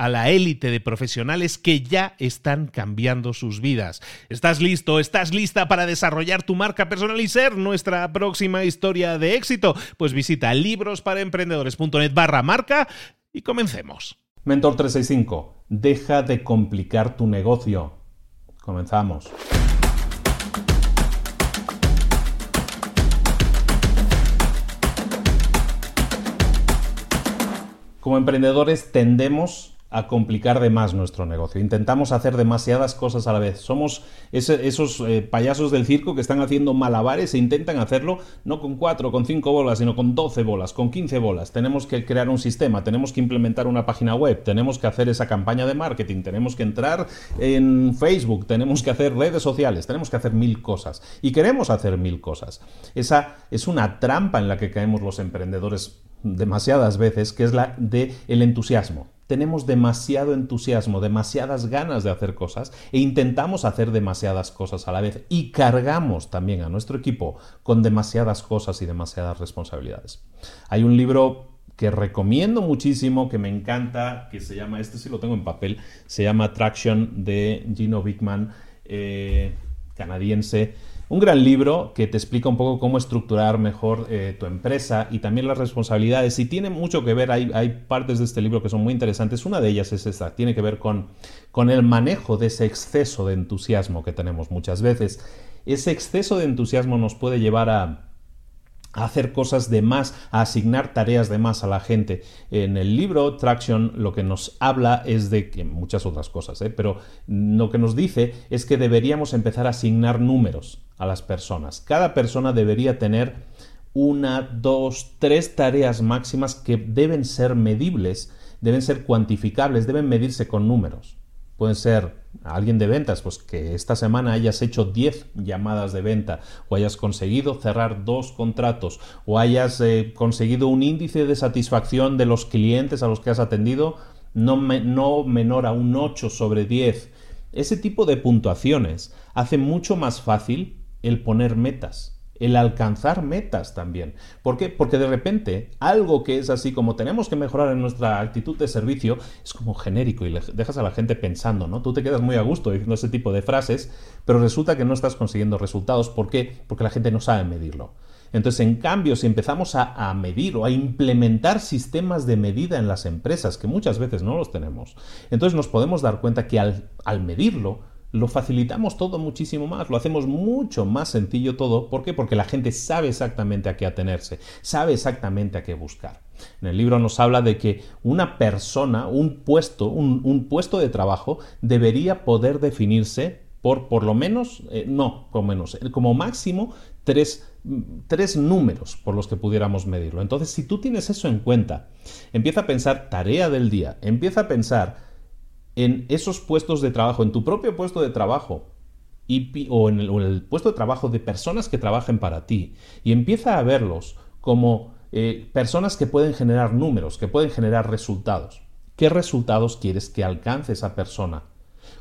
a la élite de profesionales que ya están cambiando sus vidas. ¿Estás listo? ¿Estás lista para desarrollar tu marca personal y ser nuestra próxima historia de éxito? Pues visita librosparaemprendedores.net barra marca y comencemos. Mentor 365, deja de complicar tu negocio. Comenzamos. Como emprendedores tendemos a complicar de más nuestro negocio. Intentamos hacer demasiadas cosas a la vez. Somos esos eh, payasos del circo que están haciendo malabares e intentan hacerlo no con cuatro, con cinco bolas, sino con doce bolas, con quince bolas. Tenemos que crear un sistema, tenemos que implementar una página web, tenemos que hacer esa campaña de marketing, tenemos que entrar en Facebook, tenemos que hacer redes sociales, tenemos que hacer mil cosas. Y queremos hacer mil cosas. Esa es una trampa en la que caemos los emprendedores demasiadas veces, que es la de el entusiasmo tenemos demasiado entusiasmo, demasiadas ganas de hacer cosas e intentamos hacer demasiadas cosas a la vez y cargamos también a nuestro equipo con demasiadas cosas y demasiadas responsabilidades. Hay un libro que recomiendo muchísimo, que me encanta, que se llama, este sí lo tengo en papel, se llama Traction de Gino Bickman, eh, canadiense un gran libro que te explica un poco cómo estructurar mejor eh, tu empresa y también las responsabilidades. Y tiene mucho que ver, hay, hay, partes de este libro que son muy interesantes. Una de ellas es esta, tiene que ver con, con el manejo de ese exceso de entusiasmo que tenemos muchas veces. Ese exceso de entusiasmo nos puede llevar a a hacer cosas de más, a asignar tareas de más a la gente. En el libro Traction lo que nos habla es de que muchas otras cosas, ¿eh? pero lo que nos dice es que deberíamos empezar a asignar números a las personas. Cada persona debería tener una, dos, tres tareas máximas que deben ser medibles, deben ser cuantificables, deben medirse con números. Pueden ser alguien de ventas, pues que esta semana hayas hecho 10 llamadas de venta o hayas conseguido cerrar dos contratos o hayas eh, conseguido un índice de satisfacción de los clientes a los que has atendido no, no menor a un 8 sobre 10. Ese tipo de puntuaciones hace mucho más fácil el poner metas el alcanzar metas también. ¿Por qué? Porque de repente algo que es así como tenemos que mejorar en nuestra actitud de servicio es como genérico y le dejas a la gente pensando, ¿no? Tú te quedas muy a gusto diciendo ese tipo de frases, pero resulta que no estás consiguiendo resultados. ¿Por qué? Porque la gente no sabe medirlo. Entonces, en cambio, si empezamos a, medir o a implementar sistemas de medida en las empresas, que muchas veces no los tenemos, entonces nos podemos dar cuenta que al medirlo, lo facilitamos todo muchísimo más, lo hacemos mucho más sencillo todo. ¿Por qué? Porque la gente sabe exactamente a qué atenerse, sabe exactamente a qué buscar. En el libro nos habla de que una persona, un puesto, un, puesto de trabajo debería poder definirse por por lo menos, eh, no, como menos, como máximo tres, tres números por los que pudiéramos medirlo. Entonces, si tú tienes eso en cuenta, empieza a pensar tarea del día, empieza a pensar en esos puestos de trabajo, en tu propio puesto de trabajo, o, en el, puesto de trabajo de personas que trabajen para ti y empieza a verlos como eh, personas que pueden generar números, que pueden generar resultados. ¿Qué resultados quieres que alcance esa persona?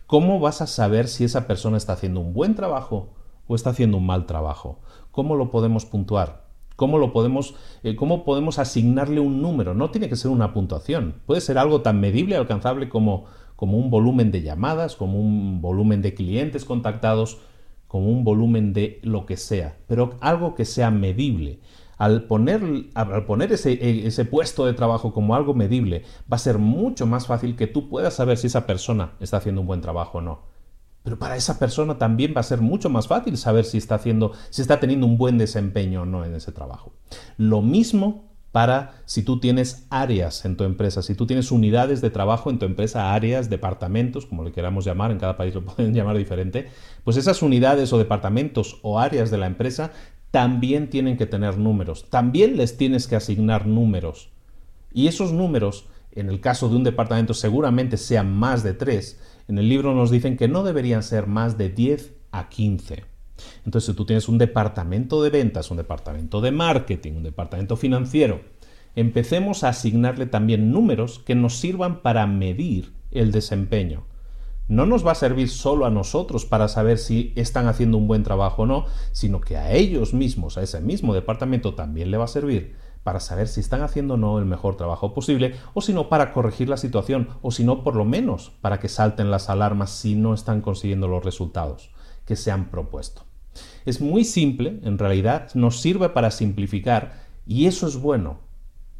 ¿Cómo vas a saber si esa persona está haciendo un buen trabajo o está haciendo un mal trabajo? ¿Cómo lo podemos puntuar? ¿Cómo, lo podemos, eh, ¿Cómo podemos asignarle un número? No tiene que ser una puntuación. Puede ser algo tan medible y alcanzable como, como un volumen de llamadas, como un volumen de clientes contactados, como un volumen de lo que sea, pero algo que sea medible. Al poner, al poner ese, e, ese, puesto de trabajo como algo medible, va a ser mucho más fácil que tú puedas saber si esa persona está haciendo un buen trabajo o no. Pero para esa persona también va a ser mucho más fácil saber si está haciendo, si está teniendo un buen desempeño o no en ese trabajo. Lo mismo para si tú tienes áreas en tu empresa, si tú tienes unidades de trabajo en tu empresa, áreas, departamentos, como le queramos llamar, en cada país lo pueden llamar diferente, pues esas unidades o departamentos o áreas de la empresa también tienen que tener números, también les tienes que asignar números. Y esos números, en el caso de un departamento, seguramente sean más de tres, en el libro nos dicen que no deberían ser más de 10 a 15. Entonces, si tú tienes un departamento de ventas, un departamento de marketing, un departamento financiero, empecemos a asignarle también números que nos sirvan para medir el desempeño. No nos va a servir solo a nosotros para saber si están haciendo un buen trabajo o no, sino que a ellos mismos, a ese mismo departamento también le va a servir para saber si están haciendo o no el mejor trabajo posible, o si no para corregir la situación, o si no por lo menos para que salten las alarmas si no están consiguiendo los resultados que se han propuesto. Es muy simple, en realidad nos sirve para simplificar y eso es bueno.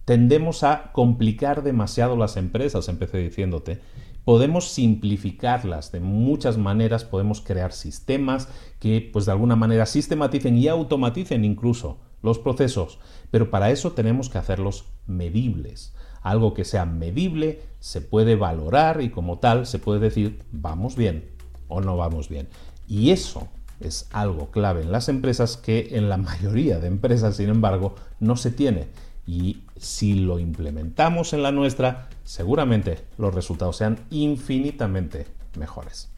Tendemos a complicar demasiado las empresas, empecé diciéndote. Podemos simplificarlas de muchas maneras, podemos crear sistemas que pues de alguna manera sistematicen y automaticen incluso los procesos, pero para eso tenemos que hacerlos medibles. Algo que sea medible se puede valorar y como tal se puede decir vamos bien o no vamos bien. Y eso es algo clave en las empresas que en la mayoría de empresas, sin embargo, no se tiene. Y si lo implementamos en la nuestra, seguramente los resultados sean infinitamente mejores.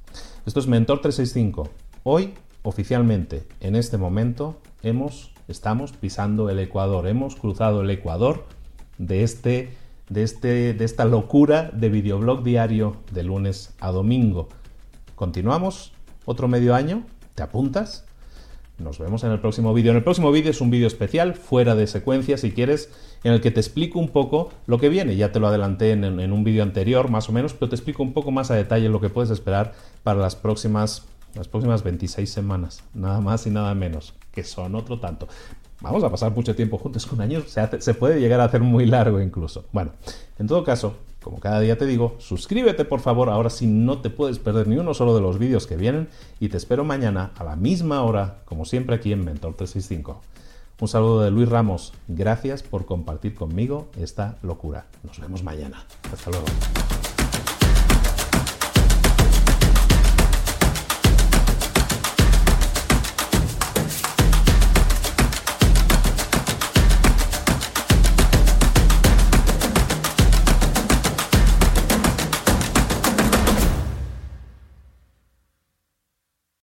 Esto es Mentor 365. Hoy, oficialmente, en este momento, hemos estamos pisando el Ecuador, hemos cruzado el Ecuador de, este, de, este, de esta locura de videoblog diario de lunes a domingo. Continuamos otro medio año, ¿te apuntas? Nos vemos en el próximo vídeo. En el próximo vídeo es un vídeo especial, fuera de secuencia si quieres, en el que te explico un poco lo que viene. Ya te lo adelanté en, un vídeo anterior, más o menos, pero te explico un poco más a detalle lo que puedes esperar para las próximas las próximas 26 semanas, nada más y nada menos, que son otro tanto. Vamos a pasar mucho tiempo juntos, años se, se puede llegar a hacer muy largo incluso. Bueno, en todo caso, como cada día te digo, suscríbete por favor, ahora sí no te puedes perder ni uno solo de los vídeos que vienen y te espero mañana a la misma hora, como siempre aquí en Mentor 365. Un saludo de Luis Ramos, gracias por compartir conmigo esta locura. Nos vemos mañana. Hasta luego.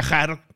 viajar